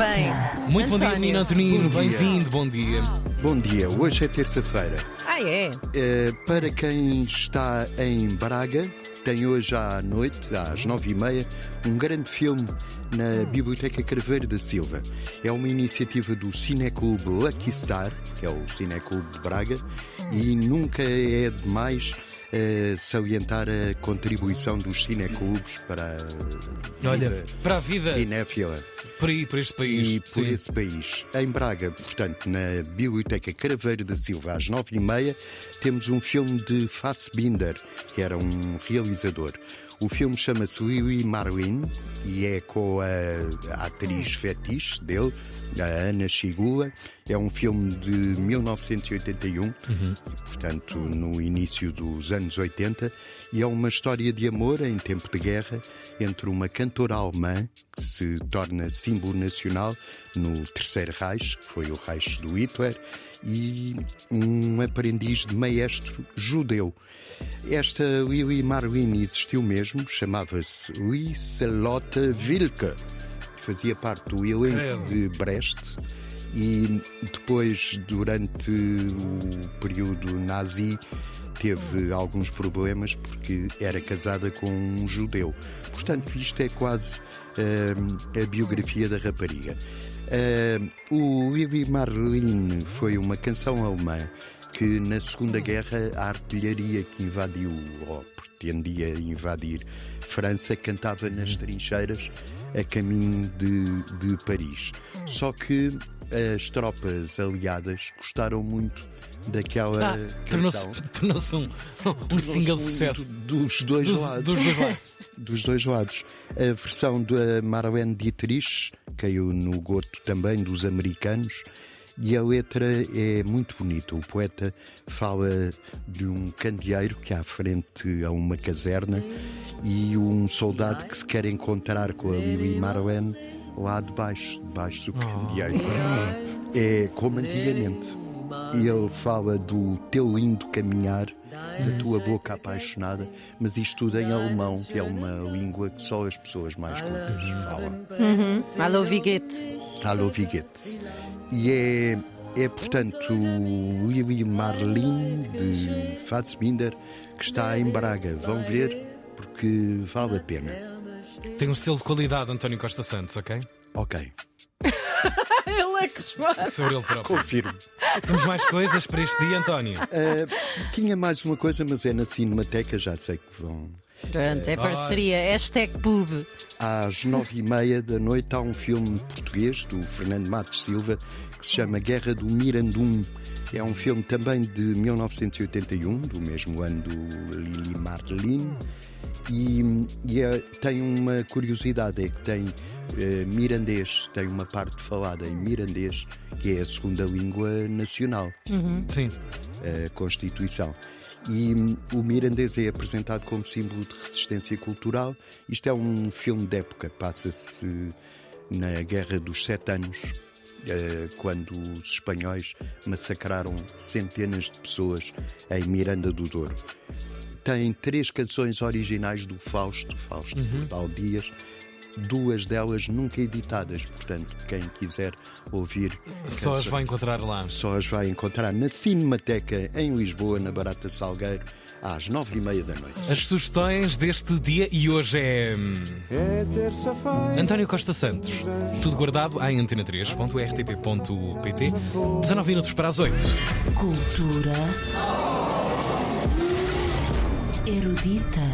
bem. Muito bom dia, António. menino Antonino. Bom dia. Bem-vindo, bom dia. Bom dia, hoje é terça-feira. Ah, é? Eh, para quem está em Braga, tem hoje à noite, às nove e meia, um grande filme na Biblioteca Craveiro da Silva. É uma iniciativa do Cineclube Lucky Star, que é o Cineclube de Braga, e nunca é demais eh, salientar a contribuição dos cineclubes para a Olha, vida para a vida, cinéfila. Por aí, por este país. E por Sim. esse país. Em Braga, portanto, na Biblioteca Craveiro da Silva, às nove e meia, temos um filme de Fassbinder, que era um realizador. O filme chama-se Lily Marlin e é com a, a atriz fetiche dele, a Ana Chigula. É um filme de 1981, portanto, no início dos anos 80, e é uma história de amor em tempo de guerra entre uma cantora alemã que se torna símbolo nacional no Terceiro Reich, que foi o Reich do Hitler, e um aprendiz de maestro judeu. Esta Lili Marlin existiu mesmo, chamava-se Lieselotte Wilke, fazia parte do elenco de Brest e depois, durante o período nazi, teve alguns problemas porque era casada com um judeu. Portanto, isto é quase hum, a biografia da rapariga. Hum, o Lili Marlin foi uma canção alemã que na Segunda Guerra a artilharia que invadiu ou pretendia invadir França cantava nas trincheiras a caminho de, de Paris. Só que as tropas aliadas gostaram muito daquela Ah, tornou-se canção. tornou-se um, um single sucesso. dos dois Dos, lados dos dois lados. dos dois lados. A versão da Marlene Dietrich caiu no goto também dos americanos e a letra é muito bonita. O poeta fala de um candeeiro que há à frente a uma caserna e um soldado que se quer encontrar com a Lily Marlene lá debaixo, debaixo do candeeiro. É como antigamente. E ele fala do teu lindo caminhar, da tua boca apaixonada, mas isto tudo em alemão, que é uma língua que só as pessoas mais cultas falam. Alô, Viguete. Hallo, wie geht's? E é, é portanto, Lili Marlin de Fassbinder que está em Braga. Vão ver, porque vale a pena. Tem um selo de qualidade, António Costa Santos, ok? Ok, Ele é que responde. Sobre ele próprio. confirmo. Temos mais coisas para este dia, António. Ah, tinha mais uma coisa, mas é na Cinemateca, já sei que vão. Pronto, é parceria. Hashtag pub. Às nove e meia da noite há um filme português do Fernando Matos Silva que se chama Guerra do Mirandum. É um filme também de 1981, do mesmo ano do Lili Marlin. E, e é- tem uma curiosidade: é que tem eh, mirandês, tem uma parte falada em mirandês, que é a segunda língua nacional Sim. a Constituição. E hum, o mirandês é apresentado como símbolo de resistência cultural. Isto é um filme de época, passa-se na Guerra dos Sete Anos, eh, quando os espanhóis massacraram centenas de pessoas em Miranda do Douro. Tem três canções originais do Fausto, Fausto Portal Dias, duas delas nunca editadas, portanto, quem quiser ouvir Só as vai encontrar lá. só as vai encontrar na Cinemateca em Lisboa, na Barata Salgueiro, às nove e meia da noite. As sugestões deste dia e hoje é. hum, É terça-feira. António Costa Santos. Tudo guardado em antena3.rtp.pt. 19 minutos para as 8. Cultura erudita.